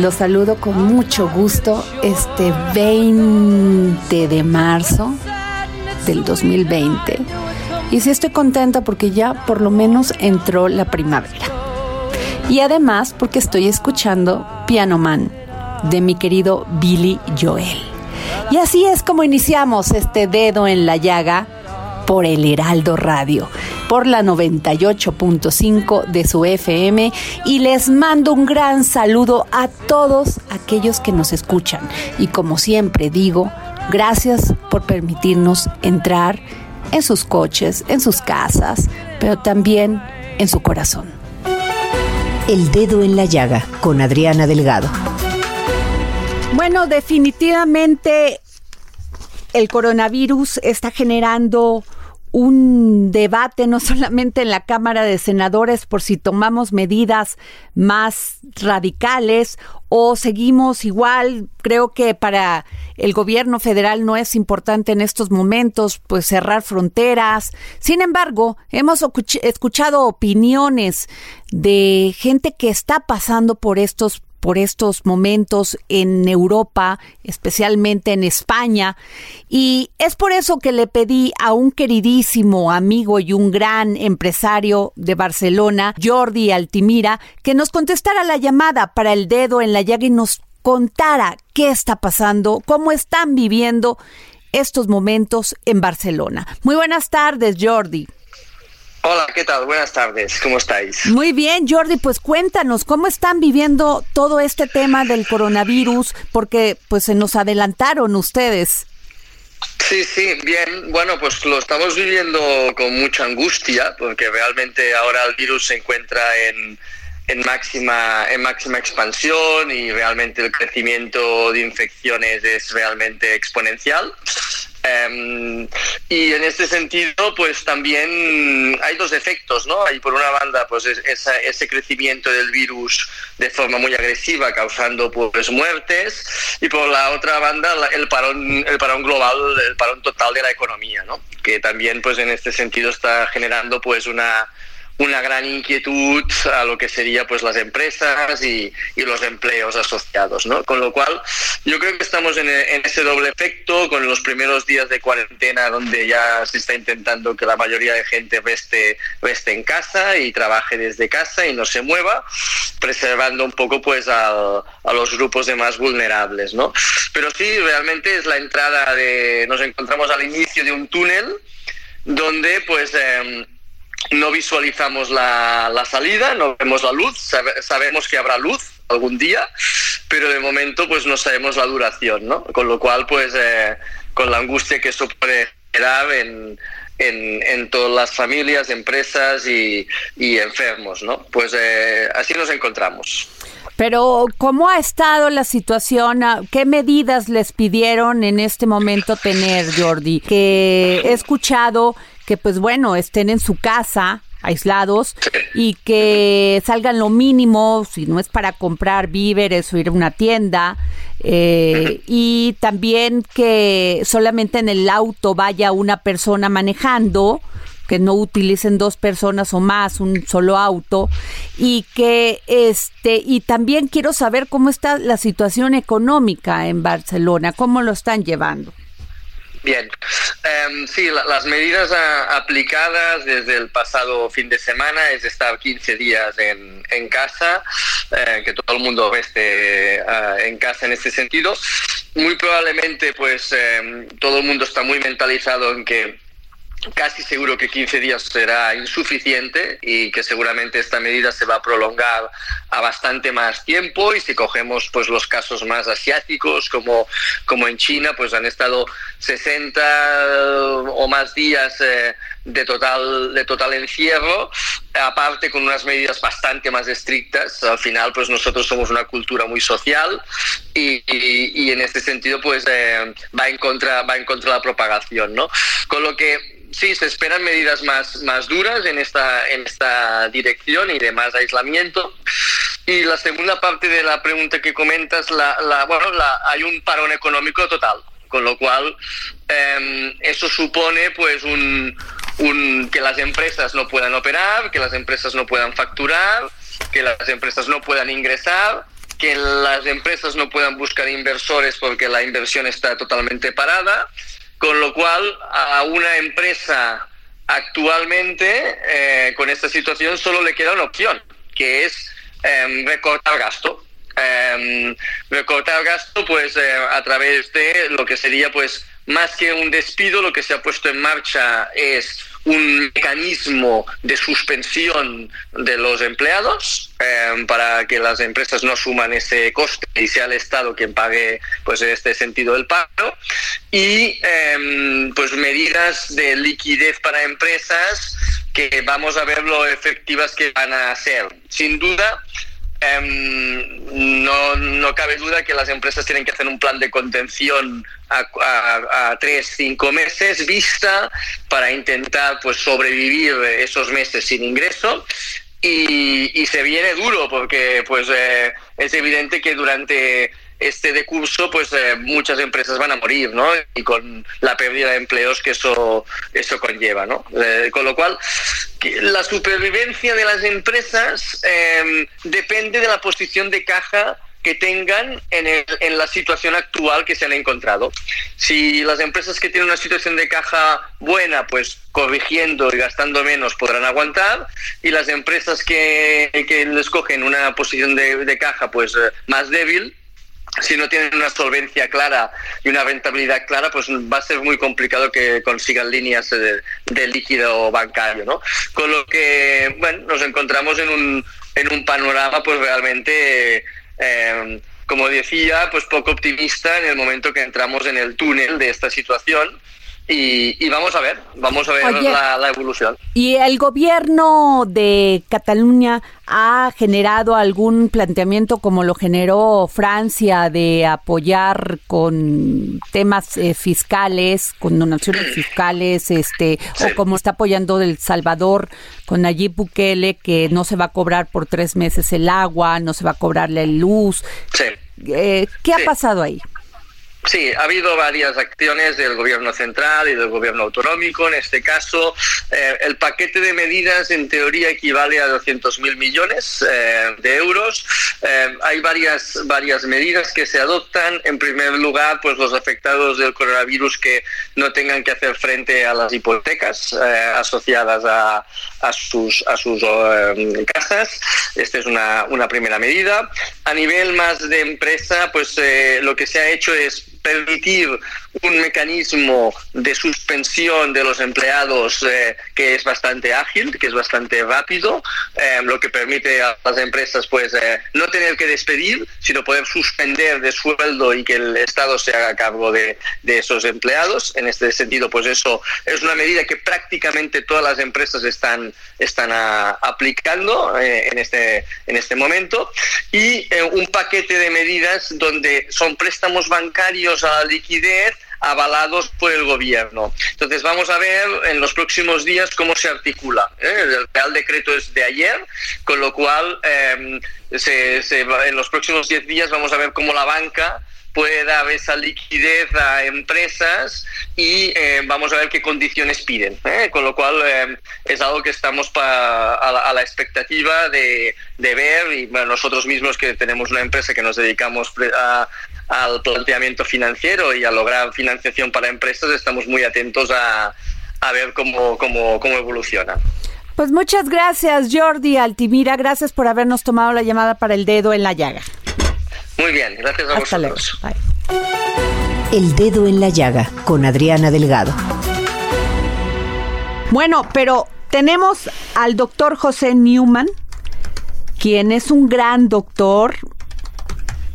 Los saludo con mucho gusto este 20 de marzo del 2020. Y sí estoy contenta porque ya por lo menos entró la primavera. Y además porque estoy escuchando Piano Man de mi querido Billy Joel. Y así es como iniciamos este dedo en la llaga por el Heraldo Radio, por la 98.5 de su FM y les mando un gran saludo a todos aquellos que nos escuchan. Y como siempre digo, gracias por permitirnos entrar en sus coches, en sus casas, pero también en su corazón. El dedo en la llaga con Adriana Delgado. Bueno, definitivamente el coronavirus está generando un debate no solamente en la Cámara de Senadores por si tomamos medidas más radicales o seguimos igual. Creo que para el gobierno federal no es importante en estos momentos pues cerrar fronteras. Sin embargo, hemos escuch- escuchado opiniones de gente que está pasando por estos por estos momentos en Europa, especialmente en España. Y es por eso que le pedí a un queridísimo amigo y un gran empresario de Barcelona, Jordi Altimira, que nos contestara la llamada para el dedo en la llaga y nos contara qué está pasando, cómo están viviendo estos momentos en Barcelona. Muy buenas tardes, Jordi. Hola, ¿qué tal? Buenas tardes, ¿cómo estáis? Muy bien, Jordi, pues cuéntanos cómo están viviendo todo este tema del coronavirus, porque pues se nos adelantaron ustedes. Sí, sí, bien. Bueno, pues lo estamos viviendo con mucha angustia, porque realmente ahora el virus se encuentra en, en máxima, en máxima expansión y realmente el crecimiento de infecciones es realmente exponencial. Em, y en este sentido, pues también hay dos efectos, ¿no? Hay por una banda, pues es- esa- ese crecimiento del virus de forma muy agresiva, causando pues muertes, y por la otra banda la- el parón, el parón global, el parón total de la economía, ¿no? Que también, pues en este sentido está generando pues una una gran inquietud a lo que sería pues las empresas y, y los empleos asociados, ¿no? Con lo cual yo creo que estamos en, ese doble efecto con los primeros días de cuarentena donde ya se está intentando que la mayoría de gente reste, reste en casa y trabaje desde casa y no se mueva, preservando un poco pues a los grupos de más vulnerables, ¿no? Pero sí, realmente es la entrada de, nos encontramos al inicio de un túnel donde pues em, no visualizamos la, la, salida, no vemos la luz, sabemos que habrá luz algún día, pero de momento pues no sabemos la duración, ¿no? Con lo cual pues eh, con la angustia que eso puede generar en, en, en, todas las familias, empresas y, y enfermos, ¿no? Pues eh, así nos encontramos. Pero, ¿cómo ha estado la situación? ¿Qué medidas les pidieron en este momento tener, Jordi? Que he escuchado que, pues bueno, estén en su casa, aislados y que salgan lo mínimo, si no es para comprar víveres o ir a una tienda, eh, y también que solamente en el auto vaya una persona manejando, que no utilicen dos personas o más un solo auto y que este y también quiero saber cómo está la situación económica en Barcelona, cómo lo están llevando. Bien, em, sí, las medidas aplicadas desde el pasado fin de semana es estar 15 días en, en casa, eh, que todo el mundo esté eh, en casa en este sentido. Muy probablemente, pues, em, todo el mundo está muy mentalizado en que casi seguro que 15 días será insuficiente y que seguramente esta medida se va a prolongar a bastante más tiempo. Y si cogemos pues los casos más asiáticos como, como en China pues han estado 60 o más días eh, de total de total encierro aparte con unas medidas bastante más estrictas. Al final pues nosotros somos una cultura muy social y, y, en este sentido pues eh, va en contra va en contra de la propagación no con lo que sí, se esperan medidas más, más duras en esta, en esta dirección y de más aislamiento. Y la segunda parte de la pregunta que comentas, la, bueno, la, hay un parón económico total, con lo cual em, eso supone pues un, que las empresas no puedan operar, que las empresas no puedan facturar, que las empresas no puedan ingresar que las empresas no puedan buscar inversores porque la inversión está totalmente parada con lo cual, a una empresa actualmente, eh, con esta situación, solo le queda una opción, que es em, recortar gasto. Em, recortar gasto, pues, eh, a través de lo que sería, pues, más que un despido, lo que se ha puesto en marcha es un mecanismo de suspensión de los empleados eh, para que las empresas no asuman ese coste y sea el Estado quien pague pues en este sentido el pago y em, pues medidas de liquidez para empresas que vamos a ver lo efectivas que van a ser. Sin duda no, no cabe duda que las empresas tienen que hacer un plan de contención a, tres, cinco meses vista para intentar pues sobrevivir esos meses sin ingreso. Y, se viene duro porque pues eh, es evidente que durante este decurso, pues eh, muchas empresas van a morir, ¿no? Y con la pérdida de empleos que eso, eso conlleva, ¿no? Eh, con lo cual, la supervivencia de las empresas em, depende de la posición de caja que tengan en, en, la situación actual que se han encontrado. Si las empresas que tienen una situación de caja buena, pues corrigiendo y gastando menos podrán aguantar, y las empresas que, que les una posición de, de caja pues eh, más débil, si no tienen una solvencia clara y una rentabilidad clara, pues va a ser muy complicado que consigan líneas de, líquido bancario, ¿no? Con lo que, bueno, nos encontramos en un, en un panorama, pues realmente, eh, como decía, pues poco optimista en el momento que entramos en el túnel de esta situación y, vamos a ver, vamos a ver la, evolución. ¿Y el gobierno de Cataluña ha generado algún planteamiento como lo generó Francia de apoyar con temas eh, fiscales, con donaciones fiscales, este, o como está apoyando El Salvador con Nayib Bukele, que no se va a cobrar por tres meses el agua, no se va a cobrar la luz? Sí. Eh, ¿Qué ha pasado ahí? Sí, ha habido varias acciones del gobierno central y del gobierno autonómico. En este caso, eh, el paquete de medidas en teoría equivale a 200.000 millones eh, de euros. Eh, hay varias, varias medidas que se adoptan. En primer lugar, pues los afectados del coronavirus que no tengan que hacer frente a las hipotecas asociadas a, a, sus, a sus casas. Esta es una, una primera medida. A nivel más de empresa, pues lo que se ha hecho es permitir un mecanismo de suspensión de los empleados eh, que es bastante ágil, que es bastante rápido, eh, lo que permite a las empresas pues eh, no tener que despedir, sino poder suspender de sueldo y que el Estado se haga cargo de, de esos empleados. En este sentido, pues eso es una medida que prácticamente todas las empresas están, están a, aplicando en, este, en este momento. Y un paquete de medidas donde son préstamos bancarios a la liquidez avalados por el gobierno. Entonces vamos a ver en los próximos días cómo se articula. ¿eh? El Real Decreto es de ayer, con lo cual em, en los próximos 10 días vamos a ver cómo la banca puede dar esa liquidez a empresas y eh, vamos a ver qué condiciones piden. ¿eh? Con lo cual es algo que estamos a, la, expectativa de, de ver y nosotros mismos que tenemos una empresa que nos dedicamos a, al planteamiento financiero y a lograr financiación para empresas, estamos muy atentos a, ver cómo, cómo, cómo evoluciona. Pues muchas gracias, Jordi Altimira. Gracias por habernos tomado la llamada para el dedo en la llaga. Muy bien, gracias a Hasta vosotros. El dedo en la llaga con Adriana Delgado. Bueno, pero tenemos al doctor José Newman, quien es un gran doctor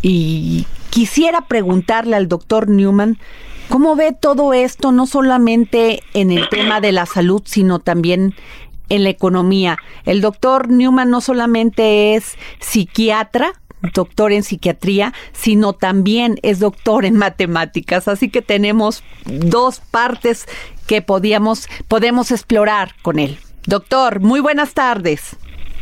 y Quisiera preguntarle al doctor Newman cómo ve todo esto, no solamente en el tema de la salud, sino también en la economía. El doctor Newman no solamente es psiquiatra, doctor en psiquiatría, sino también es doctor en matemáticas. Así que tenemos dos partes que podíamos, podemos explorar con él. Doctor, muy buenas tardes.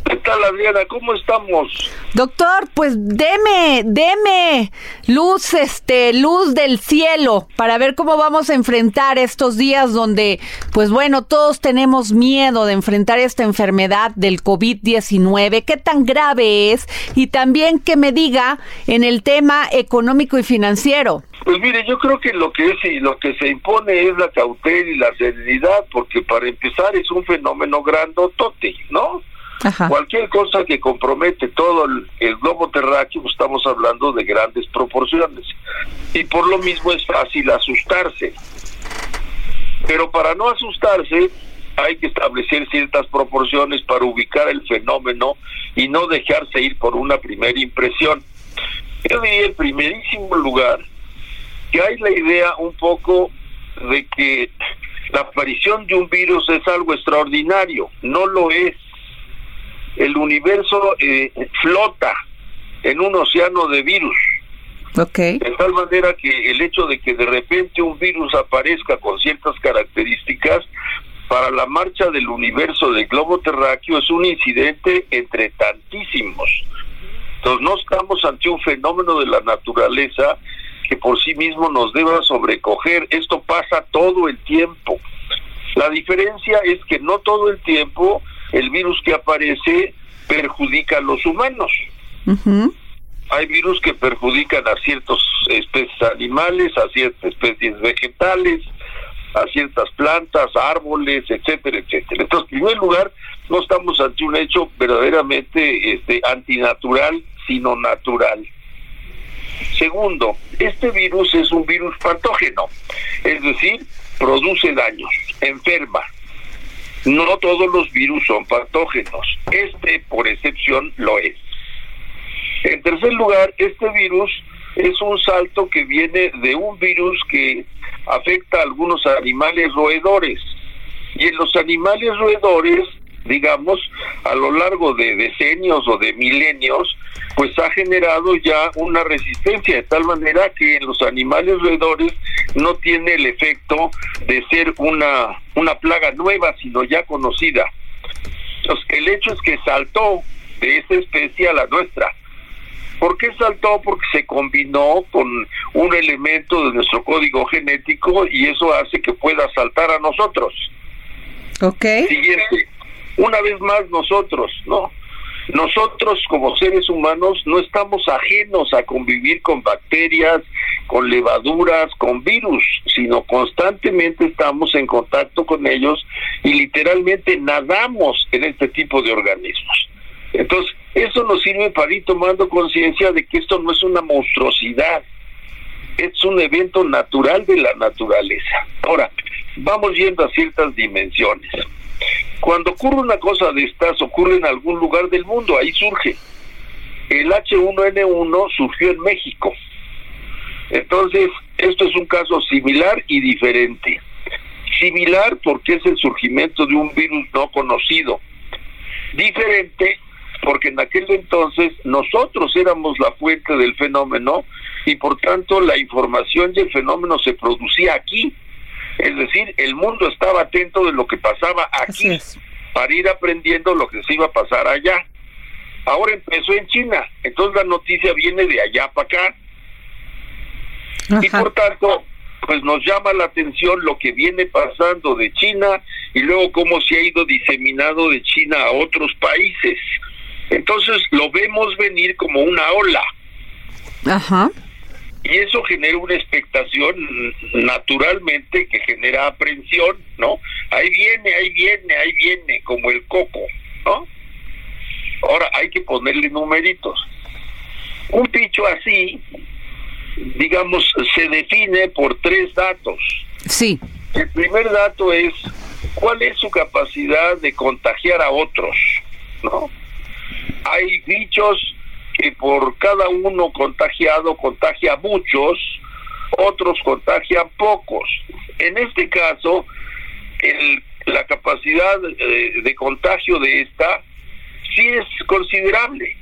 ¿Qué tal, Adriana? ¿Cómo estamos? Doctor, pues deme, deme luz, este, luz del cielo para ver cómo vamos a enfrentar estos días donde, pues bueno, todos tenemos miedo de enfrentar esta enfermedad del COVID-19. ¿Qué tan grave es? Y también que me diga en el tema económico y financiero. Pues mire, yo creo que lo que es y lo que se impone es la cautela y la serenidad, porque para empezar es un fenómeno grandotote, ¿no? Cualquier cosa que compromete todo el, globo terráqueo, estamos hablando de grandes proporciones. Y por lo mismo es fácil asustarse. Pero para no asustarse, hay que establecer ciertas proporciones para ubicar el fenómeno y no dejarse ir por una primera impresión. Yo diría en primerísimo lugar que hay la idea un poco de que la aparición de un virus es algo extraordinario. No lo es el universo eh, flota en un océano de virus. Okay. De tal manera que el hecho de que de repente un virus aparezca con ciertas características para la marcha del universo del globo terráqueo es un incidente entre tantísimos. Entonces no estamos ante un fenómeno de la naturaleza que por sí mismo nos deba sobrecoger. Esto pasa todo el tiempo. La diferencia es que no todo el tiempo el virus que aparece perjudica a los humanos. Hay virus que perjudican a ciertas especies animales, a ciertas especies vegetales, a ciertas plantas, árboles, etcétera, etcétera. Entonces, en primer lugar, no estamos ante un hecho verdaderamente este, antinatural, sino natural. Segundo, este virus es un virus patógeno, es decir, produce daños, enferma, no todos los virus son patógenos. Este, por excepción, lo es. En tercer lugar, este virus es un salto que viene de un virus que afecta a algunos animales roedores. Y en los animales roedores, digamos, a lo largo de decenios o de milenios, pues ha generado ya una resistencia de tal manera que en los animales roedores no tiene el efecto de ser una, una plaga nueva, sino ya conocida. Entonces, el hecho es que saltó de esa especie a la nuestra. ¿Por qué saltó? Porque se combinó con un elemento de nuestro código genético y eso hace que pueda saltar a nosotros. Ok. Siguiente. Una vez más nosotros, ¿no? Nosotros como seres humanos no estamos ajenos a convivir con bacterias, con levaduras, con virus, sino constantemente estamos en contacto con ellos y literalmente nadamos en este tipo de organismos. Entonces, eso nos sirve para ir tomando conciencia de que esto no es una monstruosidad, Es un evento natural de la naturaleza. Ahora, vamos yendo a ciertas dimensiones. Cuando ocurre una cosa de estas, ocurre en algún lugar del mundo, ahí surge. El H1N1 surgió en México. Entonces, esto es un caso similar y diferente. Similar porque es el surgimiento de un virus no conocido. Diferente porque en aquel entonces nosotros éramos la fuente del fenómeno y por tanto la información y el fenómeno se producía aquí. Es decir, el mundo estaba atento de lo que pasaba aquí para ir aprendiendo lo que se iba a pasar allá. Ahora empezó en China, entonces la noticia viene de allá para acá. Y por tanto, pues nos llama la atención lo que viene pasando de China y luego cómo se ha ido diseminado de China a otros países. Entonces lo vemos venir como una ola. Ajá. Y eso genera una expectación naturalmente que genera aprensión, ¿no? Ahí viene, ahí viene, ahí viene, como el coco, ¿no? Ahora hay que ponerle numeritos. Un bicho así, digamos, se define por tres datos. Sí. El primer dato es cuál es su capacidad de contagiar a otros, ¿no? Hay bichos por cada uno contagiado contagia muchos, otros contagian pocos. En este caso, el, la capacidad eh, de contagio de esta sí es considerable.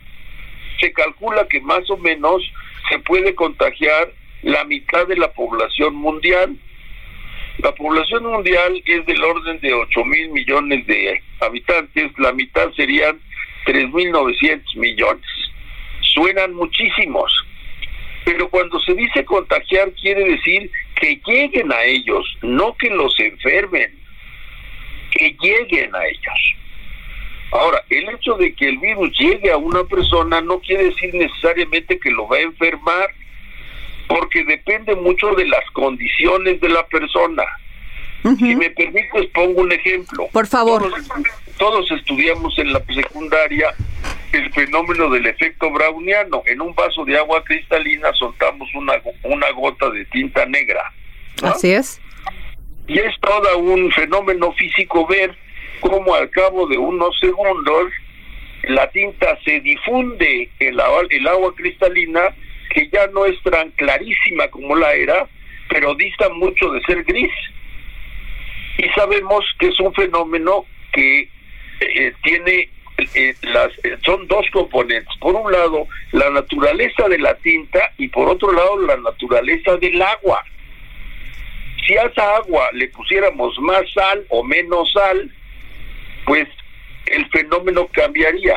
Se calcula que más o menos se puede contagiar la mitad de la población mundial. La población mundial es del orden de 8 mil millones de habitantes, la mitad serían 3.900 millones. Suenan muchísimos, pero cuando se dice contagiar quiere decir que lleguen a ellos, no que los enfermen, que lleguen a ellos. Ahora, el hecho de que el virus llegue a una persona no quiere decir necesariamente que lo va a enfermar, porque depende mucho de las condiciones de la persona. Si me permites, pongo un ejemplo. Por favor. Todos, estudiamos en la secundaria el fenómeno del efecto browniano. En un vaso de agua cristalina soltamos una, una gota de tinta negra. Así es. Y es todo un fenómeno físico ver cómo al cabo de unos segundos la tinta se difunde en la, el agua cristalina, que ya no es tan clarísima como la era, pero dista mucho de ser gris. Y sabemos que es un fenómeno que eh, tiene eh, las eh, son dos componentes. Por un lado, la naturaleza de la tinta y por otro lado, la naturaleza del agua. Si a esa agua le pusiéramos más sal o menos sal, pues el fenómeno cambiaría.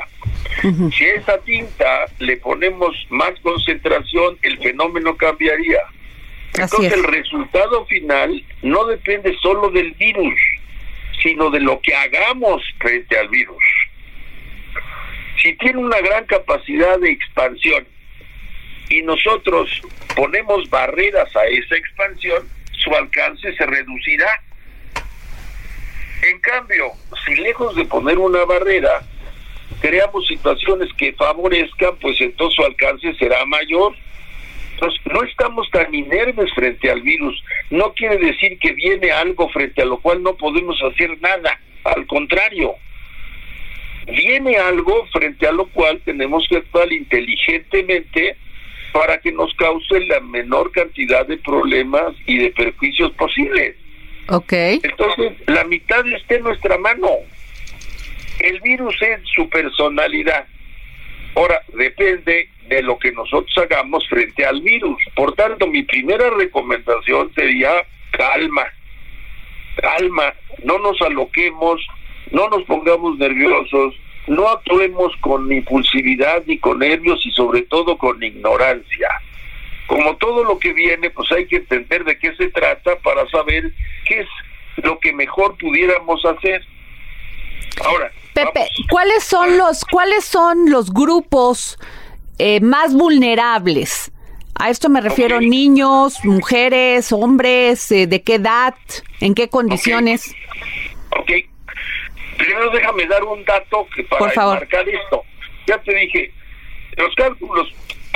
Si a esa tinta le ponemos más concentración, el fenómeno cambiaría. Entonces el resultado final no depende solo del virus, sino de lo que hagamos frente al virus. Si tiene una gran capacidad de expansión y nosotros ponemos barreras a esa expansión, su alcance se reducirá. En cambio, si lejos de poner una barrera, creamos situaciones que favorezcan, pues entonces su alcance será mayor. Entonces, no estamos tan inermes frente al virus. No quiere decir que viene algo frente a lo cual no podemos hacer nada. Al contrario, viene algo frente a lo cual tenemos que actuar inteligentemente para que nos cause la menor cantidad de problemas y de perjuicios posibles. Ok. Entonces, la mitad está en nuestra mano. El virus es su personalidad. Ahora, depende de lo que nosotros hagamos frente al virus. Por tanto, mi primera recomendación sería calma, calma, no nos aloquemos, no nos pongamos nerviosos, no actuemos con impulsividad ni con nervios y sobre todo con ignorancia. Como todo lo que viene, pues hay que entender de qué se trata para saber qué es lo que mejor pudiéramos hacer. Ahora, Pepe, ¿cuáles son los cuáles son los grupos eh, más vulnerables? A esto me refiero niños, mujeres, hombres, eh, de qué edad, en qué condiciones. Ok. Primero déjame dar un dato que para marcar esto. Ya te dije, los cálculos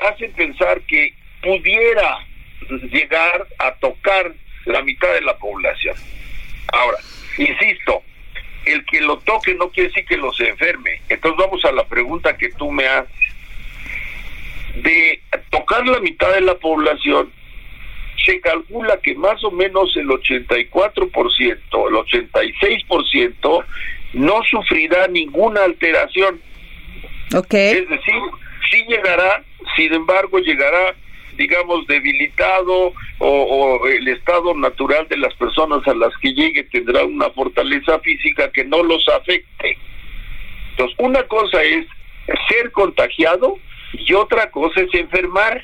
hacen pensar que pudiera llegar a tocar la mitad de la población. Ahora, insisto, el que lo toque no quiere decir que lo se enferme. Entonces vamos a la pregunta que tú me haces. De tocar la mitad de la población, se calcula que más o menos el 84%, el 86% no sufrirá ninguna alteración. Ok. Es decir, sí llegará, sin embargo, llegará, digamos, debilitado o, el estado natural de las personas a las que llegue tendrá una fortaleza física que no los afecte. Entonces, una cosa es ser contagiado y otra cosa es enfermar.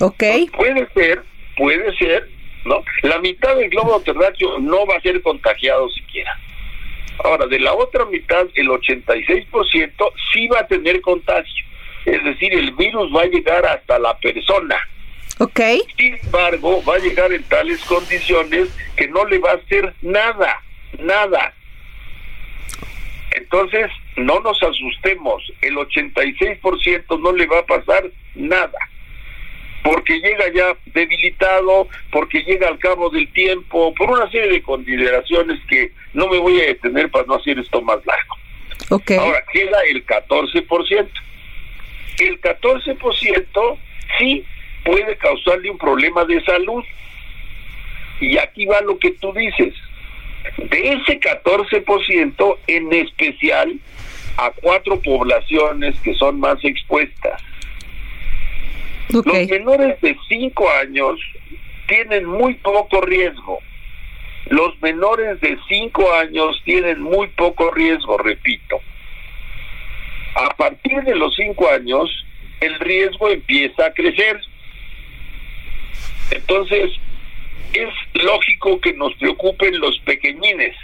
Ok. puede ser, puede ser, ¿no? La mitad del globo terráqueo no va a ser contagiado siquiera. Ahora, de la otra mitad, el 86% sí va a tener contagio. Es decir, el virus va a llegar hasta la persona. Ok. Sin embargo, va a llegar en tales condiciones que no le va a hacer nada, nada. Entonces, no nos asustemos, el 86% no le va a pasar nada, porque llega ya debilitado, porque llega al cabo del tiempo, por una serie de consideraciones que no me voy a detener para no hacer esto más largo. Okay. Ahora queda el 14%. El 14% sí puede causarle un problema de salud. Y aquí va lo que tú dices. De ese 14%, en especial a cuatro poblaciones que son más expuestas. Los menores de 5 años tienen muy poco riesgo. Los menores de 5 años tienen muy poco riesgo, repito. A partir de los 5 años, el riesgo empieza a crecer. Entonces, es lógico que nos preocupen los pequeñines.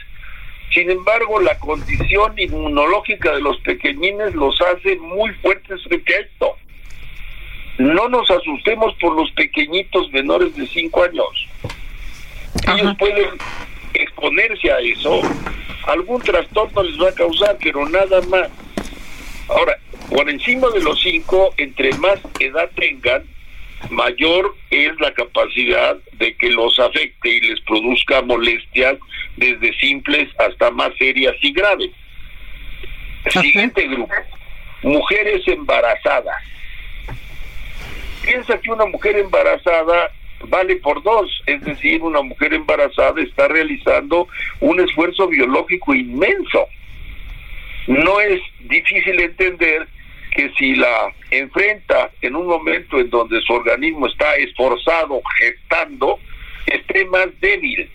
Sin embargo, la condición inmunológica de los pequeñines los hace muy fuertes frente a esto. No nos asustemos por los pequeñitos menores de 5 años. Ellos pueden exponerse a eso. Algún trastorno les va a causar, pero nada más. Ahora, por encima de los 5, entre más edad tengan, mayor es la capacidad de que los afecte y les produzca molestias desde simples hasta más serias y graves. Siguiente grupo, mujeres embarazadas. Piensa que una mujer embarazada vale por dos, es decir, una mujer embarazada está realizando un esfuerzo biológico inmenso. No es difícil entender que si la enfrenta en un momento en donde su organismo está esforzado, gestando, esté más débil.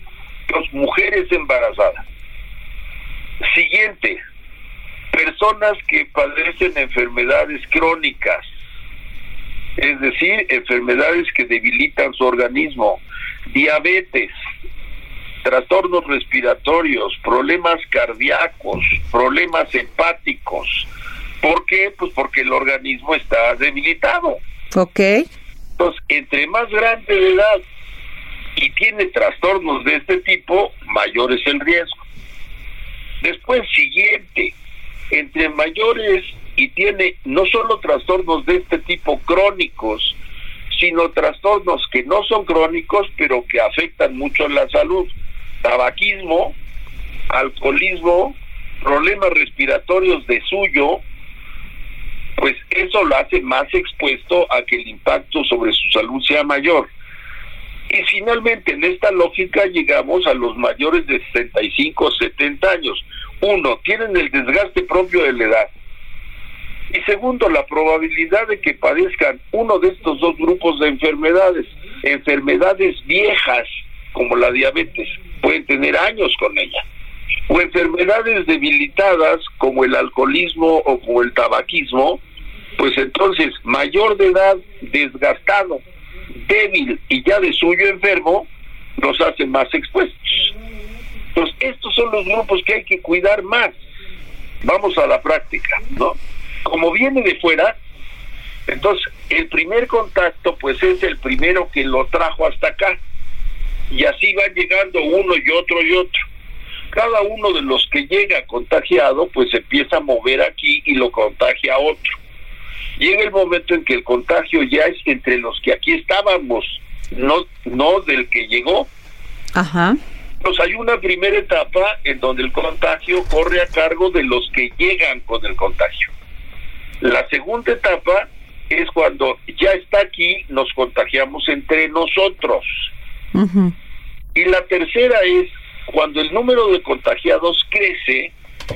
Las mujeres embarazadas. Siguiente, personas que padecen enfermedades crónicas, es decir, enfermedades que debilitan su organismo, diabetes, trastornos respiratorios, problemas cardíacos, problemas hepáticos, ¿Por qué? Pues porque el organismo está debilitado. Ok. Entonces, entre más grande de edad y tiene trastornos de este tipo, mayor es el riesgo. Después, siguiente, entre mayores y tiene no solo trastornos de este tipo crónicos, sino trastornos que no son crónicos, pero que afectan mucho la salud. Tabaquismo, alcoholismo, problemas respiratorios de suyo, pues eso lo hace más expuesto a que el impacto sobre su salud sea mayor. Y finalmente, en esta lógica llegamos a los mayores de 65 o 70 años. Uno, tienen el desgaste propio de la edad. Y segundo, la probabilidad de que padezcan uno de estos dos grupos de enfermedades, enfermedades viejas como la diabetes, pueden tener años con ella, o enfermedades debilitadas como el alcoholismo o como el tabaquismo, pues entonces mayor de edad, desgastado, débil y ya de suyo enfermo, nos hace más expuestos. Entonces, estos son los grupos que hay que cuidar más. Vamos a la práctica, ¿no? Como viene de fuera, entonces el primer contacto pues es el primero que lo trajo hasta acá. Y así van llegando uno y otro y otro. Cada uno de los que llega contagiado pues empieza a mover aquí y lo contagia a otro llega el momento en que el contagio ya es entre los que aquí estábamos. no, no del que llegó. Ajá. Pues hay una primera etapa en donde el contagio corre a cargo de los que llegan con el contagio. La segunda etapa es cuando ya está aquí, nos contagiamos entre nosotros. Y la tercera es cuando el número de contagiados crece,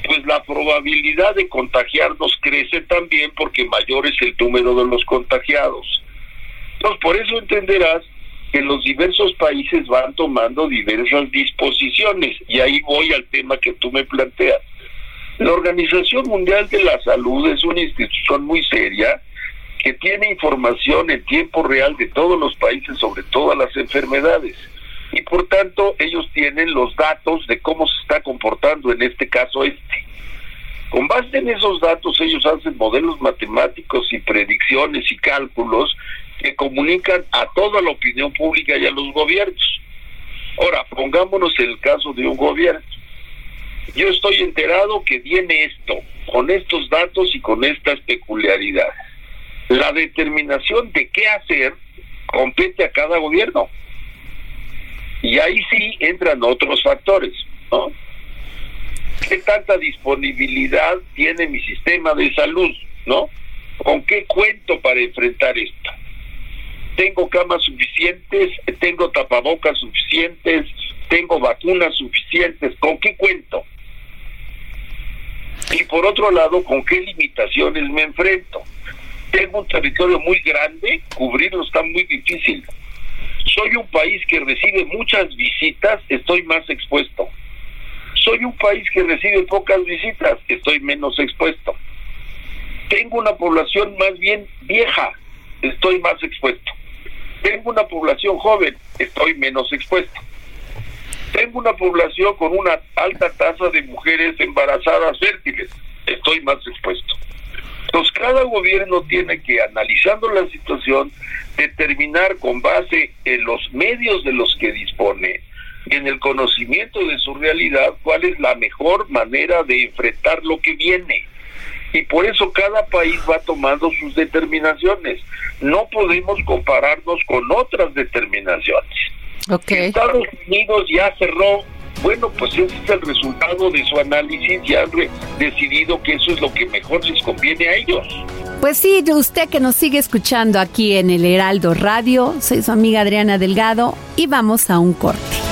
pues la probabilidad de contagiarnos crece también porque mayor es el número de los contagiados. Entonces, por eso entenderás que los diversos países van tomando diversas disposiciones. Y ahí voy al tema que tú me planteas. La Organización Mundial de la Salud es una institución muy seria que tiene información en tiempo real de todos los países sobre todas las enfermedades. Y por tanto, ellos tienen los datos de cómo se está comportando en este caso este. Con base en esos datos, ellos hacen modelos matemáticos y predicciones y cálculos que comunican a toda la opinión pública y a los gobiernos. Ahora, pongámonos el caso de un gobierno. Yo estoy enterado que viene esto, con estos datos y con estas peculiaridades. La determinación de qué hacer compete a cada gobierno. Y ahí sí entran otros factores, ¿no? ¿Qué tanta disponibilidad tiene mi sistema de salud, ¿no? ¿Con qué cuento para enfrentar esto? tengo camas suficientes, tengo tapabocas suficientes, tengo vacunas suficientes, ¿con qué cuento? Y por otro lado, ¿con qué limitaciones me enfrento? Tengo un territorio muy grande, cubrirlo está muy difícil. Soy un país que recibe muchas visitas, estoy más expuesto. Soy un país que recibe pocas visitas, estoy menos expuesto. Tengo una población más bien vieja, estoy más expuesto. Tengo una población joven, estoy menos expuesto. Tengo una población con una alta tasa de mujeres embarazadas fértiles, estoy más expuesto. Entonces, cada gobierno tiene que, analizando la situación, determinar con base en los medios de los que dispone y en el conocimiento de su realidad cuál es la mejor manera de enfrentar lo que viene y por eso cada país va tomando sus determinaciones. No podemos compararnos con otras determinaciones. Estados Unidos ya cerró, bueno, pues ese es el resultado de su análisis, ya han decidido que eso es lo que mejor les conviene a ellos. Pues sí, usted que nos sigue escuchando aquí en el Heraldo Radio, soy su amiga Adriana Delgado y vamos a un corte.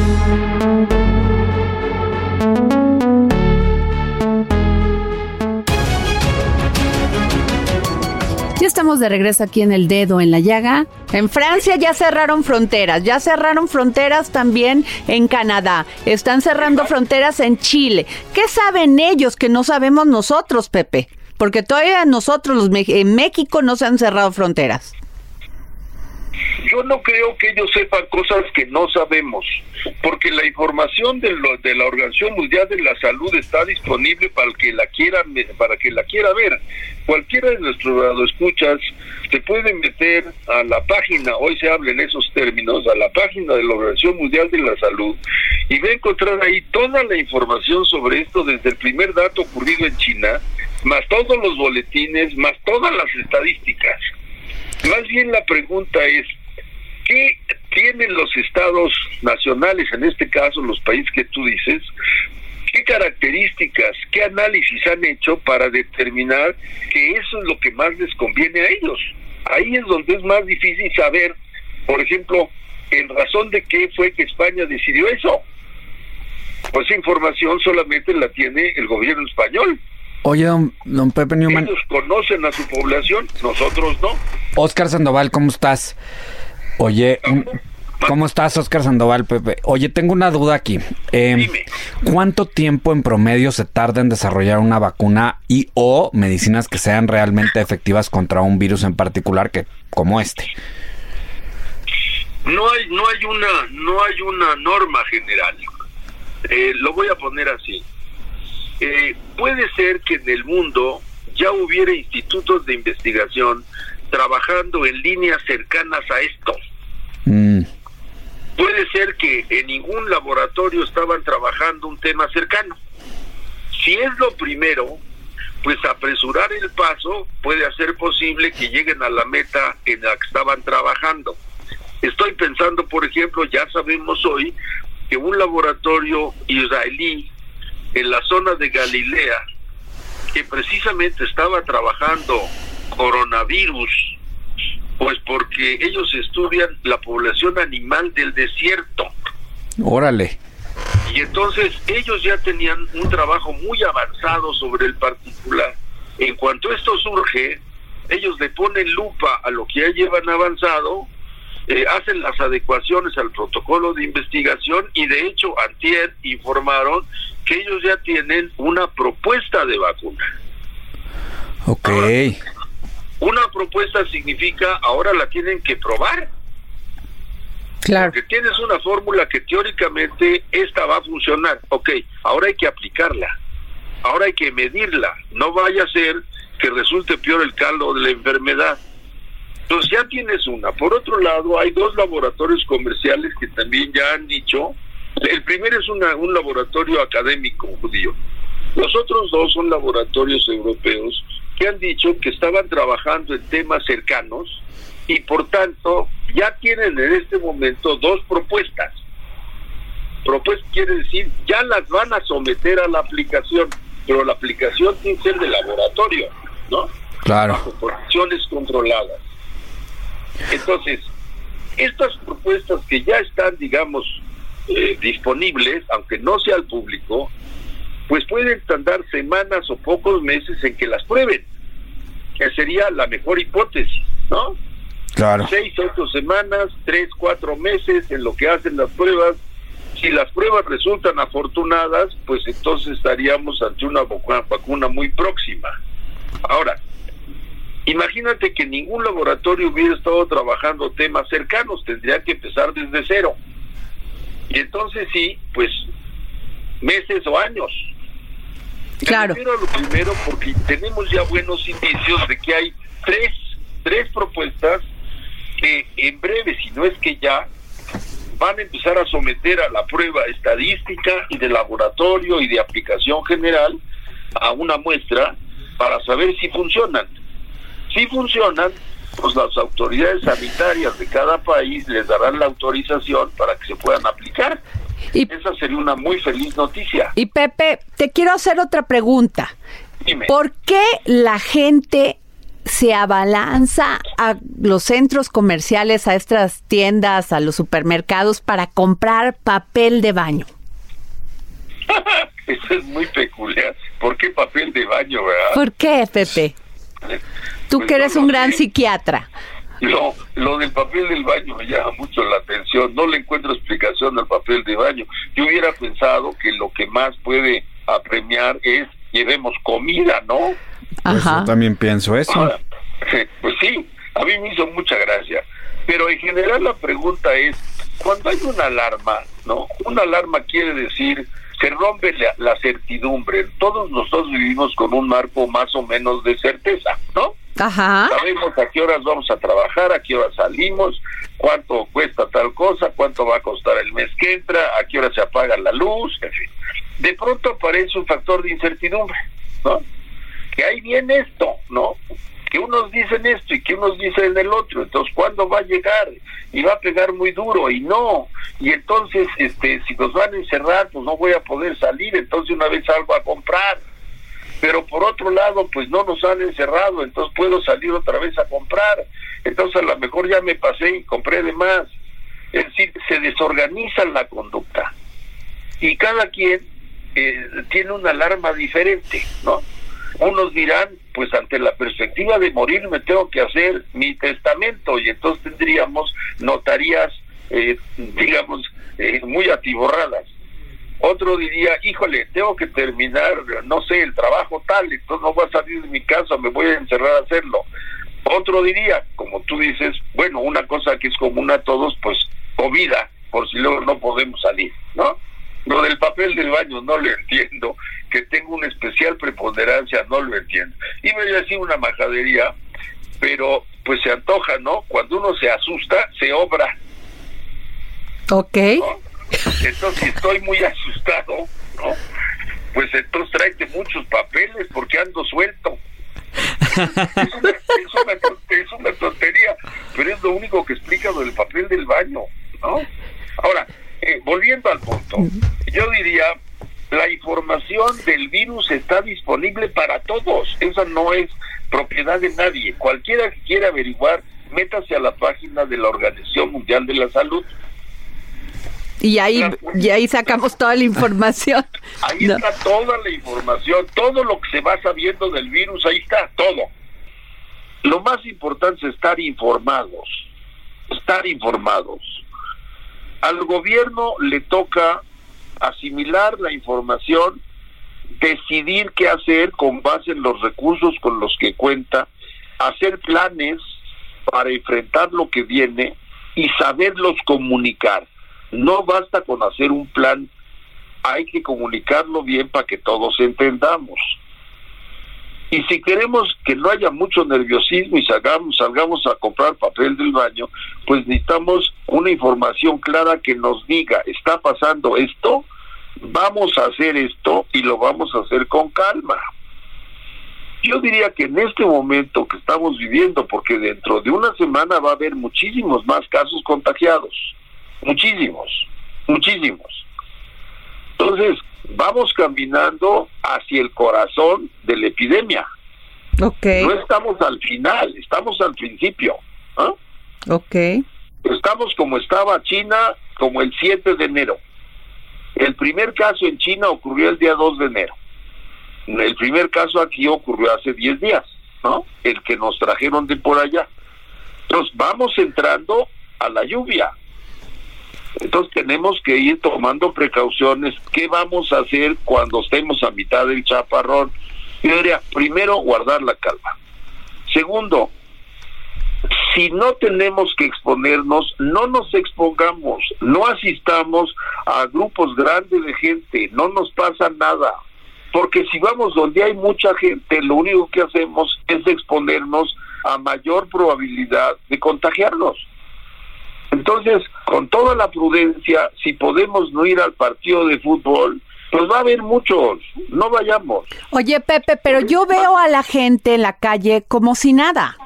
De regreso aquí en el dedo, en la llaga. En Francia ya cerraron fronteras, ya cerraron fronteras también en Canadá, están cerrando fronteras en Chile. ¿Qué saben ellos que no sabemos nosotros, Pepe? Porque todavía nosotros los en México no se han cerrado fronteras. Yo no creo que ellos sepan cosas que no sabemos, porque la información de, de la Organización Mundial de la Salud está disponible para el que la quiera para que la quiera ver. Cualquiera de nuestros escuchas se puede meter a la página, hoy se habla en esos términos, a la página de la Organización Mundial de la Salud y va a encontrar ahí toda la información sobre esto desde el primer dato ocurrido en China, más todos los boletines, más todas las estadísticas. Más bien la pregunta es, ¿qué tienen los estados nacionales, en este caso los países que tú dices, ¿Qué características, qué análisis han hecho para determinar que eso es lo que más les conviene a ellos? Ahí es donde es más difícil saber, por ejemplo, en razón de qué fue que España decidió eso. Pues esa información solamente la tiene el gobierno español. Oye, don, Pepe Newman. Ellos conocen a su población, nosotros no. Oscar Sandoval, ¿cómo estás? Oye, ¿cómo estás, Oscar Sandoval, Pepe? Oye, tengo una duda aquí. Em, Dime. ¿Cuánto tiempo en promedio se tarda en desarrollar una vacuna y o medicinas que sean realmente efectivas contra un virus en particular que como este? No hay, no hay una, no hay una norma general. Eh, lo voy a poner así. Eh, puede ser que en el mundo ya hubiera institutos de investigación trabajando en líneas cercanas a esto. Mm. Puede ser que en ningún laboratorio estaban trabajando un tema cercano. Si es lo primero, pues apresurar el paso puede hacer posible que lleguen a la meta en la que estaban trabajando. Estoy pensando, por ejemplo, ya sabemos hoy que un laboratorio israelí en la zona de Galilea, que precisamente estaba trabajando coronavirus, pues porque ellos estudian la población animal del desierto. Órale. Y entonces ellos ya tenían un trabajo muy avanzado sobre el particular. En cuanto esto surge, ellos le ponen lupa a lo que ya llevan avanzado eh, hacen las adecuaciones al protocolo de investigación y de hecho antier informaron que ellos ya tienen una propuesta de vacuna. Ok. Una propuesta significa ahora la tienen que probar. Claro. Porque tienes una fórmula que teóricamente esta va a funcionar. Ok, ahora hay que aplicarla. Ahora hay que medirla. No vaya a ser que resulte peor el caldo de la enfermedad. Entonces ya tienes una. Por otro lado, hay dos laboratorios comerciales que también ya han dicho. El primero es una, un laboratorio académico judío. Los otros dos son laboratorios europeos que han dicho que estaban trabajando en temas cercanos y por tanto ya tienen en este momento dos propuestas. Propuesta quiere decir, ya las van a someter a la aplicación, pero la aplicación tiene que ser de laboratorio, ¿no? Claro. Bajo condiciones controladas. Entonces, estas propuestas que ya están, digamos, eh, disponibles, aunque no sea al público, pues pueden tardar semanas o pocos meses en que las prueben, que sería la mejor hipótesis, ¿no? Claro. Seis, ocho semanas, tres, cuatro meses en lo que hacen las pruebas. Si las pruebas resultan afortunadas, pues entonces estaríamos ante una vacuna muy próxima. Ahora, Imagínate que ningún laboratorio hubiera estado trabajando temas cercanos, tendría que empezar desde cero. Y entonces sí, pues meses o años. Claro. Primero lo primero porque tenemos ya buenos indicios de que hay tres, tres propuestas que en breve, si no es que ya, van a empezar a someter a la prueba estadística y de laboratorio y de aplicación general a una muestra para saber si funcionan. Si funcionan, pues las autoridades sanitarias de cada país les darán la autorización para que se puedan aplicar. Y, Esa sería una muy feliz noticia. Y Pepe, te quiero hacer otra pregunta. Dime. ¿Por qué la gente se abalanza a los centros comerciales, a estas tiendas, a los supermercados para comprar papel de baño? Eso es muy peculiar. ¿Por qué papel de baño, verdad? ¿Por qué, Pepe? Tú pues que eres un gran psiquiatra. Lo, lo del papel del baño me llama mucho la atención. No le encuentro explicación al papel de baño. Yo hubiera pensado que lo que más puede apremiar es llevemos comida, ¿no? Pues yo también pienso eso. pues sí, a mí me hizo mucha gracia. Pero en general la pregunta es, cuando hay una alarma, ¿no? Una alarma quiere decir se rompe la, la, certidumbre. Todos nosotros vivimos con un marco más o menos de certeza, ¿no? Sabemos a qué horas vamos a trabajar, a qué horas salimos, cuánto cuesta tal cosa, cuánto va a costar el mes que entra, a qué hora se apaga la luz, en fin. De pronto aparece un factor de incertidumbre, ¿no? Que ahí viene esto, ¿no? que unos dicen esto y que unos dicen el otro, entonces ¿cuándo va a llegar? Y va a pegar muy duro y no, y entonces este si nos van a encerrar, pues no voy a poder salir, entonces una vez salgo a comprar. Pero por otro lado, pues no nos han encerrado, entonces puedo salir otra vez a comprar. Entonces a lo mejor ya me pasé y compré de más. Es decir, se desorganiza la conducta. Y cada quien eh, tiene una alarma diferente, ¿no? Unos dirán, pues ante la perspectiva de morir me tengo que hacer mi testamento y entonces tendríamos notarías, eh, digamos, eh, muy atiborradas. Otro diría, híjole, tengo que terminar, no sé, el trabajo tal, entonces no voy a salir de mi casa, me voy a encerrar a hacerlo. Otro diría, como tú dices, bueno, una cosa que es común a todos, pues comida, por si luego no podemos salir, ¿no? Lo del papel del baño no lo entiendo, que tengo una especial preponderancia no lo entiendo. Y me decir una majadería, pero pues se antoja, ¿no? Cuando uno se asusta, se obra. Ok. Entonces, si estoy muy asustado, ¿no? Pues entonces tráete muchos papeles porque ando suelto. Es una, es una tontería, pero es lo único que explica lo del papel del baño, ¿no? Ahora, eh, volviendo al punto, yo diría, la información del virus está disponible para todos, esa no es propiedad de nadie. Cualquiera que quiera averiguar, métase a la página de la Organización Mundial de la Salud. Y ahí, y ahí sacamos toda la información. Ahí está toda la información, todo lo que se va sabiendo del virus, ahí está, todo. Lo más importante es estar informados, estar informados. Al gobierno le toca asimilar la información, decidir qué hacer con base en los recursos con los que cuenta, hacer planes para enfrentar lo que viene y saberlos comunicar. No basta con hacer un plan, hay que comunicarlo bien para que todos entendamos. Y si queremos que no haya mucho nerviosismo y salgamos, a comprar papel del baño, pues necesitamos una información clara que nos diga, está pasando esto, vamos a hacer esto y lo vamos a hacer con calma. Yo diría que en este momento que estamos viviendo, porque dentro de una semana va a haber muchísimos más casos contagiados, muchísimos, muchísimos. Entonces, vamos caminando hacia el corazón de la epidemia. Okay. No estamos al final, estamos al principio. Ok. Estamos como estaba China, como el 7 de enero. El primer caso en China ocurrió el día 2 de enero. El primer caso aquí ocurrió hace 10 días, ¿no? El que nos trajeron de por allá. Entonces vamos entrando a la lluvia. Entonces tenemos que ir tomando precauciones. ¿Qué vamos a hacer cuando estemos a mitad del chaparrón? Yo diría, primero, guardar la calma. Segundo, si no tenemos que exponernos, no nos expongamos, no asistamos a grupos grandes de gente, no nos pasa nada. Porque si vamos donde hay mucha gente, lo único que hacemos es exponernos a mayor probabilidad de contagiarnos. Entonces, con toda la prudencia, si podemos no ir al partido de fútbol, pues va a haber muchos, no vayamos. Oye, Pepe, pero yo veo a la gente en la calle como si nada.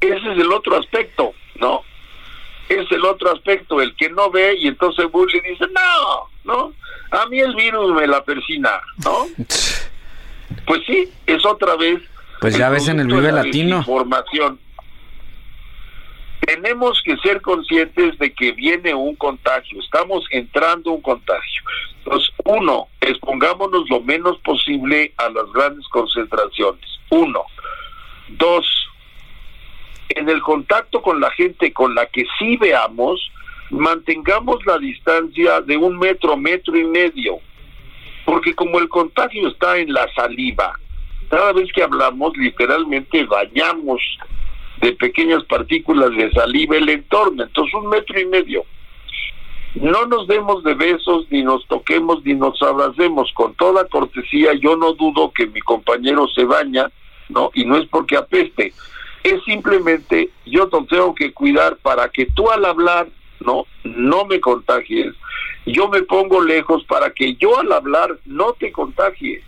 Ese es el otro aspecto, ¿no? Es el otro aspecto, el que no ve y entonces burla y dice, no, no, a mí el virus me la persina, ¿no? Pues sí, es otra vez. Pues ya ves en el Vive Latino. Información tenemos que ser conscientes de que viene un contagio, estamos entrando un contagio. Entonces, uno, expongámonos lo menos posible a las grandes concentraciones. Uno. Dos, en el contacto con la gente con la que sí veamos, mantengamos la distancia de un metro, metro y medio. Porque como el contagio está en la saliva, cada vez que hablamos literalmente bañamos de pequeñas partículas de saliva el entorno, entonces un metro y medio. No nos demos de besos, ni nos toquemos, ni nos abracemos. Con toda cortesía, yo no dudo que mi compañero se baña, ¿no? Y no es porque apeste, es simplemente yo te tengo que cuidar para que tú al hablar, ¿no? No me contagies. Yo me pongo lejos para que yo al hablar no te contagie.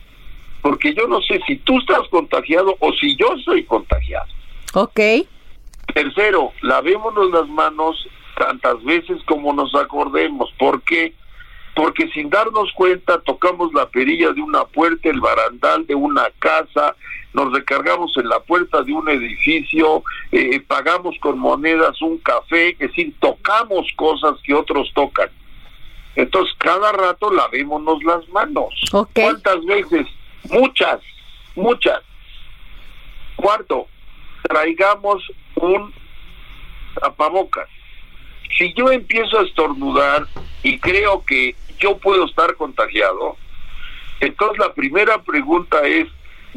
porque yo no sé si tú estás contagiado o si yo soy contagiado. Ok. Tercero, lavémonos las manos tantas veces como nos acordemos. ¿Por qué? Porque sin darnos cuenta tocamos la perilla de una puerta, el barandal de una casa, nos recargamos en la puerta de un edificio, eh, pagamos con monedas un café, es decir, tocamos cosas que otros tocan. Entonces, cada rato lavémonos las manos. ¿Cuántas veces? Muchas, muchas. Cuarto, traigamos un tapabocas. Si yo empiezo a estornudar y creo que yo puedo estar contagiado, entonces la primera pregunta es,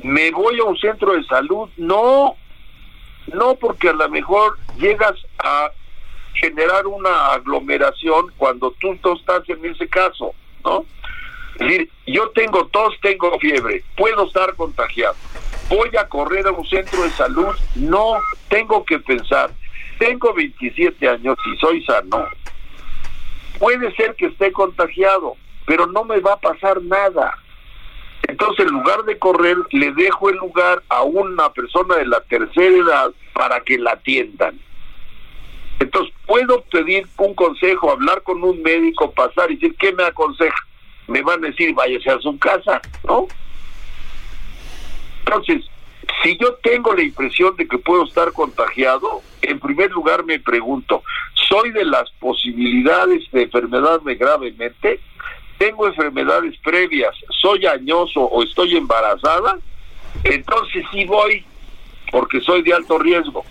¿me voy a un centro de salud? No, no porque a lo mejor llegas a generar una aglomeración cuando tú no estás en ese caso, ¿no? Es decir, yo tengo tos, tengo fiebre, puedo estar contagiado. Voy a correr a un centro de salud, no tengo que pensar. Tengo 27 años y soy sano. Puede ser que esté contagiado, pero no me va a pasar nada. Entonces, en lugar de correr, le dejo el lugar a una persona de la tercera edad para que la atiendan. Entonces, puedo pedir un consejo, hablar con un médico, pasar y decir, ¿qué me aconseja? Me van a decir, váyase a su casa, ¿no? Entonces, si yo tengo la impresión de que puedo estar contagiado, en primer lugar me pregunto, ¿soy de las posibilidades de enfermedarme gravemente? ¿Tengo enfermedades previas? ¿Soy añoso o estoy embarazada? Entonces sí voy, porque soy de alto riesgo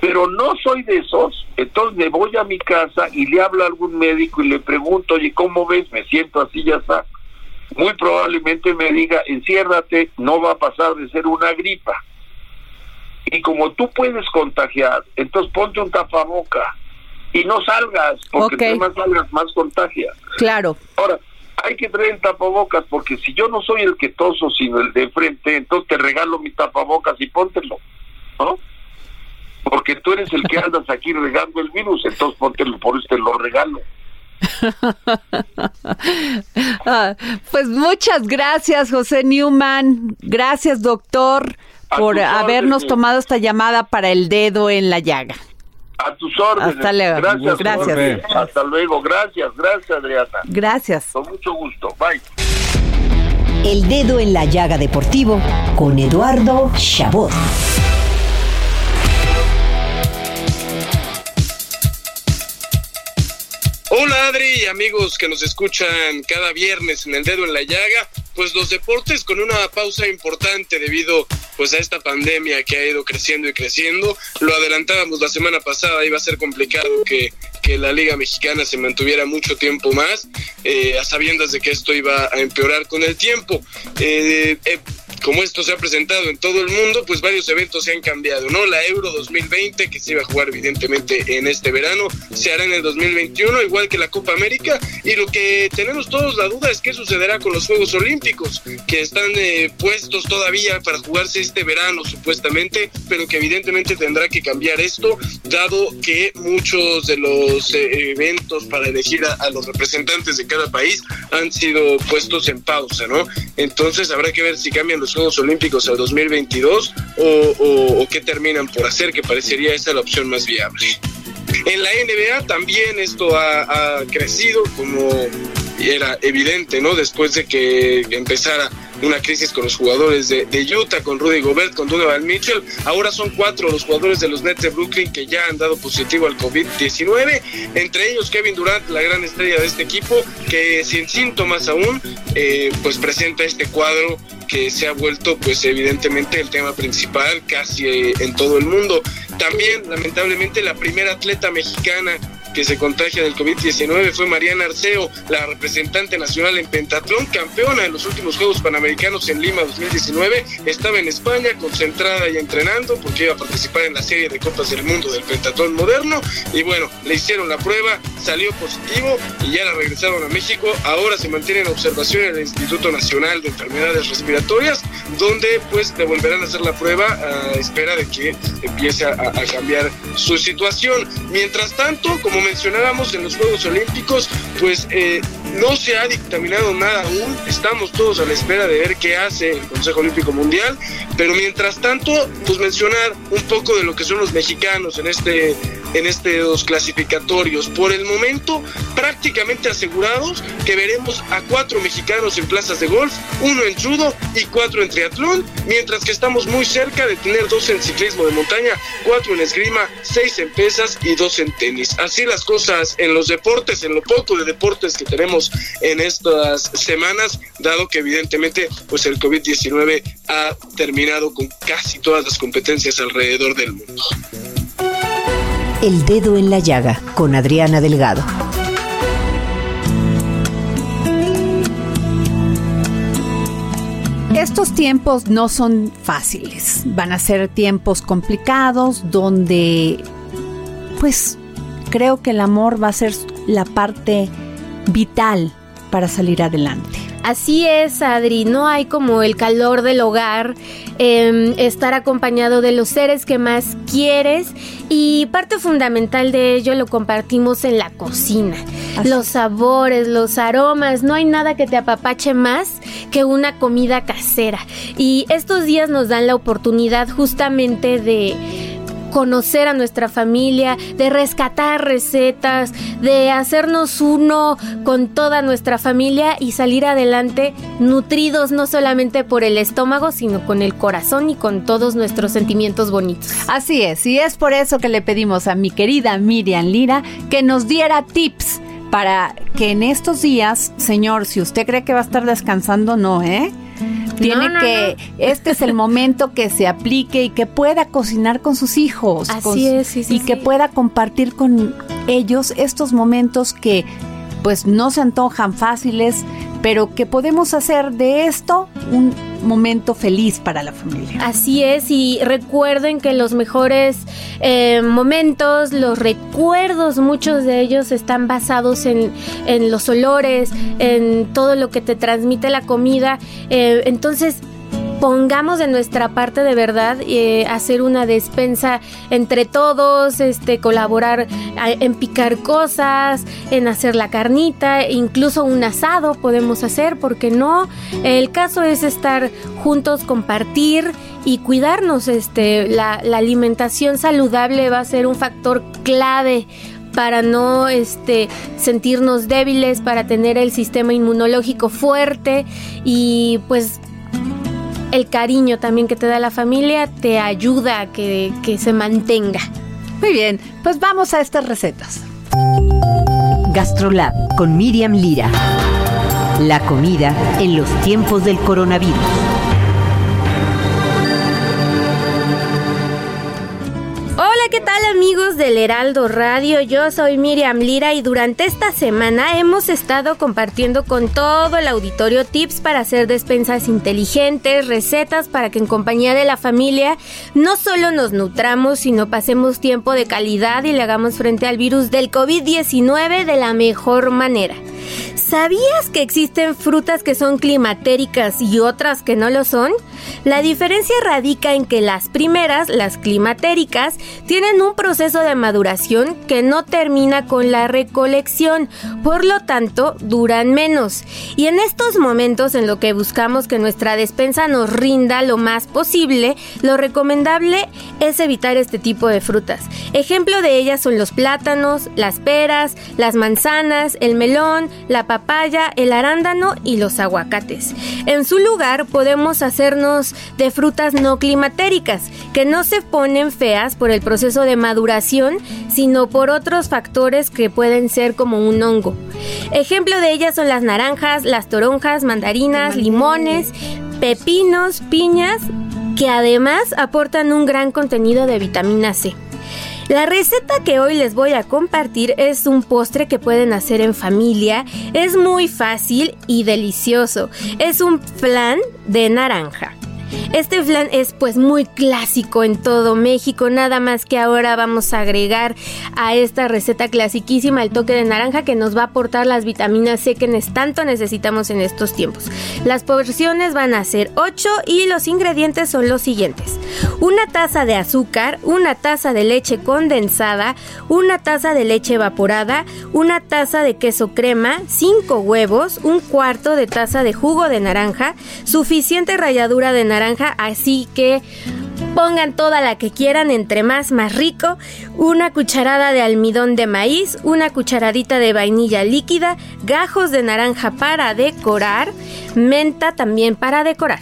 pero no soy de esos, entonces me voy a mi casa y le hablo a algún médico y le pregunto, oye, ¿cómo ves? Me siento así, ya está. Muy probablemente me diga, enciérrate, no va a pasar de ser una gripa. Y como tú puedes contagiar, entonces ponte un tapaboca y no salgas, porque más salgas, más contagias. Claro. Ahora, hay que traer el tapabocas, porque si yo no soy el que toso, sino el de frente, entonces te regalo mi tapabocas y póntelo, ¿no? porque tú eres el que andas aquí regando el virus, entonces póntelo, por este lo regalo. Ah, pues muchas gracias, José Newman. Gracias, doctor, por habernos tomado esta llamada para el dedo en la llaga. A tus órdenes. Hasta luego. Gracias. Gracias. Hasta luego. Gracias, gracias, Adriana. Gracias. Con mucho gusto. Bye. El dedo en la llaga deportivo con Eduardo Chabot. Hola Adri, amigos que nos escuchan cada viernes en el dedo en la llaga, pues los deportes con una pausa importante debido pues a esta pandemia que ha ido creciendo y creciendo. Lo adelantábamos la semana pasada, iba a ser complicado que, que la Liga Mexicana se mantuviera mucho tiempo más, eh, a sabiendas de que esto iba a empeorar con el tiempo. Eh, eh, como esto se ha presentado en todo el mundo, pues varios eventos se han cambiado, ¿no? La Euro 2020, que se iba a jugar evidentemente en este verano, se hará en el 2021, igual que la Copa América, y lo que tenemos todos la duda es qué sucederá con los Juegos Olímpicos, que están eh, puestos todavía para jugarse este verano supuestamente, pero que evidentemente tendrá que cambiar esto, dado que muchos de los eh, eventos para elegir a, a los representantes de cada país han sido puestos en pausa, ¿no? Entonces habrá que ver si cambian los Juegos Olímpicos al 2022 o, o, qué terminan por hacer, que parecería esa la opción más viable. En la NBA también esto ha crecido como era evidente, ¿no? Después de que empezara una crisis con los jugadores de, de, Utah, con Rudy Gobert, con Donovan Mitchell. Ahora son cuatro los jugadores de los Nets de Brooklyn que ya han dado positivo al COVID-19, entre ellos Kevin Durant, la gran estrella de este equipo, que sin síntomas aún, eh, pues presenta este cuadro que se ha vuelto pues evidentemente el tema principal casi eh, en todo el mundo. También lamentablemente la primera atleta mexicana que se contagia del COVID-19 fue Mariana Arceo, la representante nacional en pentatlón, campeona en los últimos Juegos Panamericanos en Lima 2019. Estaba en España concentrada y entrenando porque iba a participar en la serie de Copas del Mundo del pentatlón moderno. Y bueno, le hicieron la prueba, salió positivo y ya la regresaron a México. Ahora se mantiene en observación en el Instituto Nacional de Enfermedades Respiratorias, donde pues le volverán a hacer la prueba a espera de que empiece a, a cambiar su situación. Mientras tanto, como mencionábamos en los Juegos Olímpicos, pues eh, no se ha dictaminado nada aún, estamos todos a la espera de ver qué hace el Consejo Olímpico Mundial, pero mientras tanto, pues mencionar un poco de lo que son los mexicanos en este en estos clasificatorios. Por el momento, prácticamente asegurados que veremos a cuatro mexicanos en plazas de golf, uno en judo y cuatro en triatlón, mientras que estamos muy cerca de tener dos en ciclismo de montaña, cuatro en esgrima, seis en pesas y dos en tenis. Así las cosas en los deportes, en lo poco de deportes que tenemos en estas semanas, dado que evidentemente pues el COVID-19 ha terminado con casi todas las competencias alrededor del mundo. El dedo en la llaga con Adriana Delgado. Estos tiempos no son fáciles, van a ser tiempos complicados donde pues creo que el amor va a ser la parte vital para salir adelante. Así es, Adri, no hay como el calor del hogar, em, estar acompañado de los seres que más quieres y parte fundamental de ello lo compartimos en la cocina. Los sabores, los aromas, no hay nada que te apapache más que una comida casera. Y estos días nos dan la oportunidad justamente de conocer a nuestra familia, de rescatar recetas, de hacernos uno con toda nuestra familia y salir adelante nutridos no solamente por el estómago, sino con el corazón y con todos nuestros sentimientos bonitos. Así es, y es por eso que le pedimos a mi querida Miriam Lira que nos diera tips para que en estos días, señor, si usted cree que va a estar descansando, no, ¿eh? Tiene que, este es el momento que se aplique y que pueda cocinar con sus hijos. Así es, sí, sí, Y que pueda compartir con ellos estos momentos que pues no se antojan fáciles, pero que podemos hacer de esto un momento feliz para la familia. Así es, y recuerden que los mejores eh, momentos, los recuerdos, muchos de ellos están basados en, en, los olores, en todo lo que te transmite la comida. Eh, entonces, pongamos de nuestra parte de verdad eh, hacer una despensa entre todos, este, colaborar en picar cosas, en hacer la carnita, incluso un asado podemos hacer, porque no? El caso es estar juntos, compartir y cuidarnos. Este, la, la alimentación saludable va a ser un factor clave para no este, sentirnos débiles, para tener el sistema inmunológico fuerte y pues el cariño también que te da la familia te ayuda a que, que se mantenga. Muy bien, pues vamos a estas recetas. Gastrolab con Miriam Lira. La comida en los tiempos del coronavirus. ¿Qué tal amigos del Heraldo Radio? Yo soy Miriam Lira y durante esta semana hemos estado compartiendo con todo el auditorio tips para hacer despensas inteligentes, recetas para que en compañía de la familia no solo nos nutramos, sino pasemos tiempo de calidad y le hagamos frente al virus del COVID-19 de la mejor manera. ¿Sabías que existen frutas que son climatéricas y otras que no lo son? La diferencia radica en que las primeras, las climatéricas, tienen un proceso de maduración que no termina con la recolección, por lo tanto duran menos. Y en estos momentos en lo que buscamos que nuestra despensa nos rinda lo más posible, lo recomendable es evitar este tipo de frutas. Ejemplo de ellas son los plátanos, las peras, las manzanas, el melón, la papaya, el arándano y los aguacates. En su lugar podemos hacernos de frutas no climatéricas, que no se ponen feas por el proceso de maduración, sino por otros factores que pueden ser como un hongo. Ejemplo de ellas son las naranjas, las toronjas, mandarinas, limones, pepinos, piñas, que además aportan un gran contenido de vitamina C. La receta que hoy les voy a compartir es un postre que pueden hacer en familia. Es muy fácil y delicioso. Es un flan de naranja. Este flan es pues muy clásico en todo México, nada más que ahora vamos a agregar a esta receta clasiquísima el toque de naranja que nos va a aportar las vitaminas C que tanto necesitamos en estos tiempos. Las porciones van a ser 8 y los ingredientes son los siguientes. Una taza de azúcar, una taza de leche condensada, una taza de leche evaporada, una taza de queso crema, 5 huevos, un cuarto de taza de jugo de naranja, suficiente ralladura de naranja, así que pongan toda la que quieran, entre más más rico, una cucharada de almidón de maíz, una cucharadita de vainilla líquida, gajos de naranja para decorar, menta también para decorar.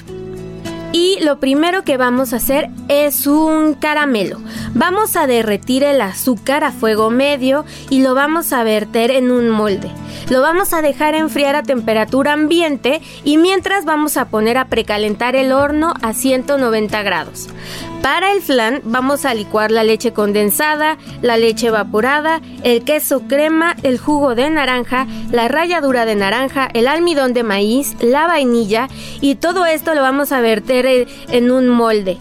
Y lo primero que vamos a hacer es un caramelo. Vamos a derretir el azúcar a fuego medio y lo vamos a verter en un molde. Lo vamos a dejar enfriar a temperatura ambiente y mientras vamos a poner a precalentar el horno a 190 grados. Para el flan vamos a licuar la leche condensada, la leche evaporada, el queso crema, el jugo de naranja, la ralladura de naranja, el almidón de maíz, la vainilla y todo esto lo vamos a verter en un molde.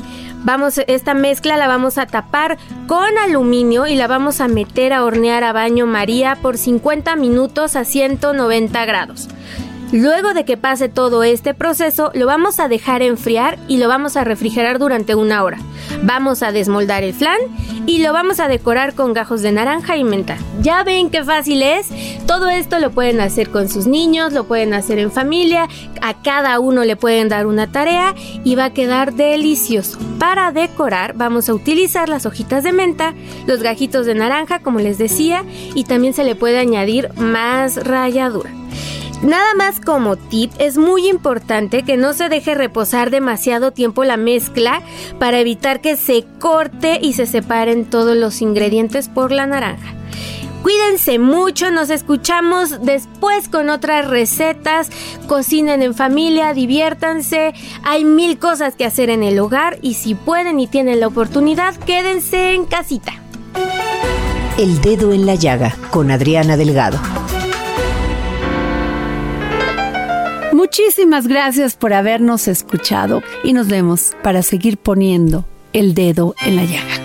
Vamos, esta mezcla la vamos a tapar con aluminio y la vamos a meter a hornear a baño María por 50 minutos a 190 grados. Luego de que pase todo este proceso, lo vamos a dejar enfriar y lo vamos a refrigerar durante una hora. Vamos a desmoldar el flan y lo vamos a decorar con gajos de naranja y menta. Ya ven qué fácil es. Todo esto lo pueden hacer con sus niños, lo pueden hacer en familia, a cada uno le pueden dar una tarea y va a quedar delicioso. Para decorar vamos a utilizar las hojitas de menta, los gajitos de naranja como les decía y también se le puede añadir más ralladura. Nada más como tip, es muy importante que no se deje reposar demasiado tiempo la mezcla para evitar que se corte y se separen todos los ingredientes por la naranja. Cuídense mucho, nos escuchamos después con otras recetas. Cocinen en familia, diviértanse. Hay mil cosas que hacer en el hogar y si pueden y tienen la oportunidad, quédense en casita. El dedo en la llaga con Adriana Delgado. Muchísimas gracias por habernos escuchado y nos vemos para seguir poniendo el dedo en la llaga.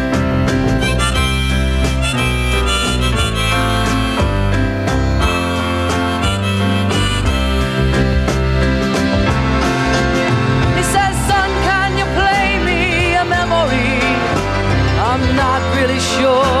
你。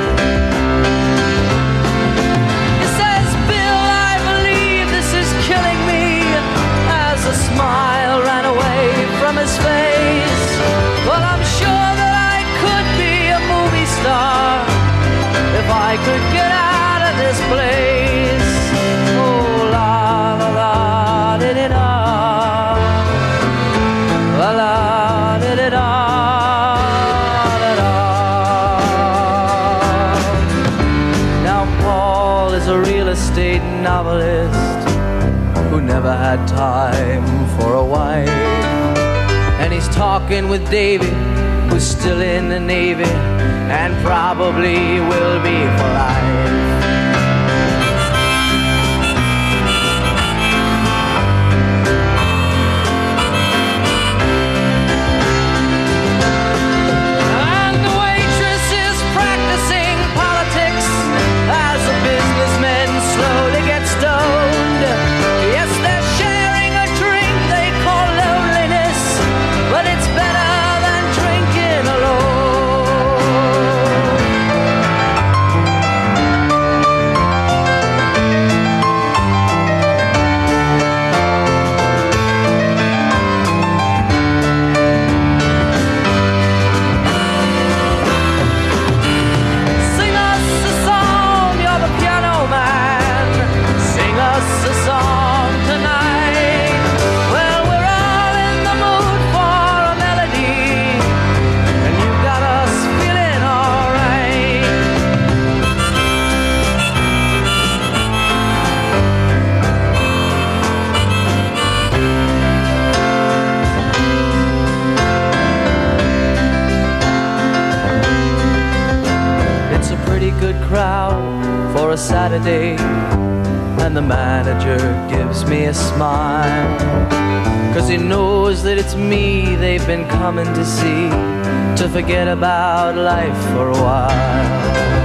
time for a wife. And he's talking with David, who's still in the Navy and probably will be for life. common to see to forget about life for a while.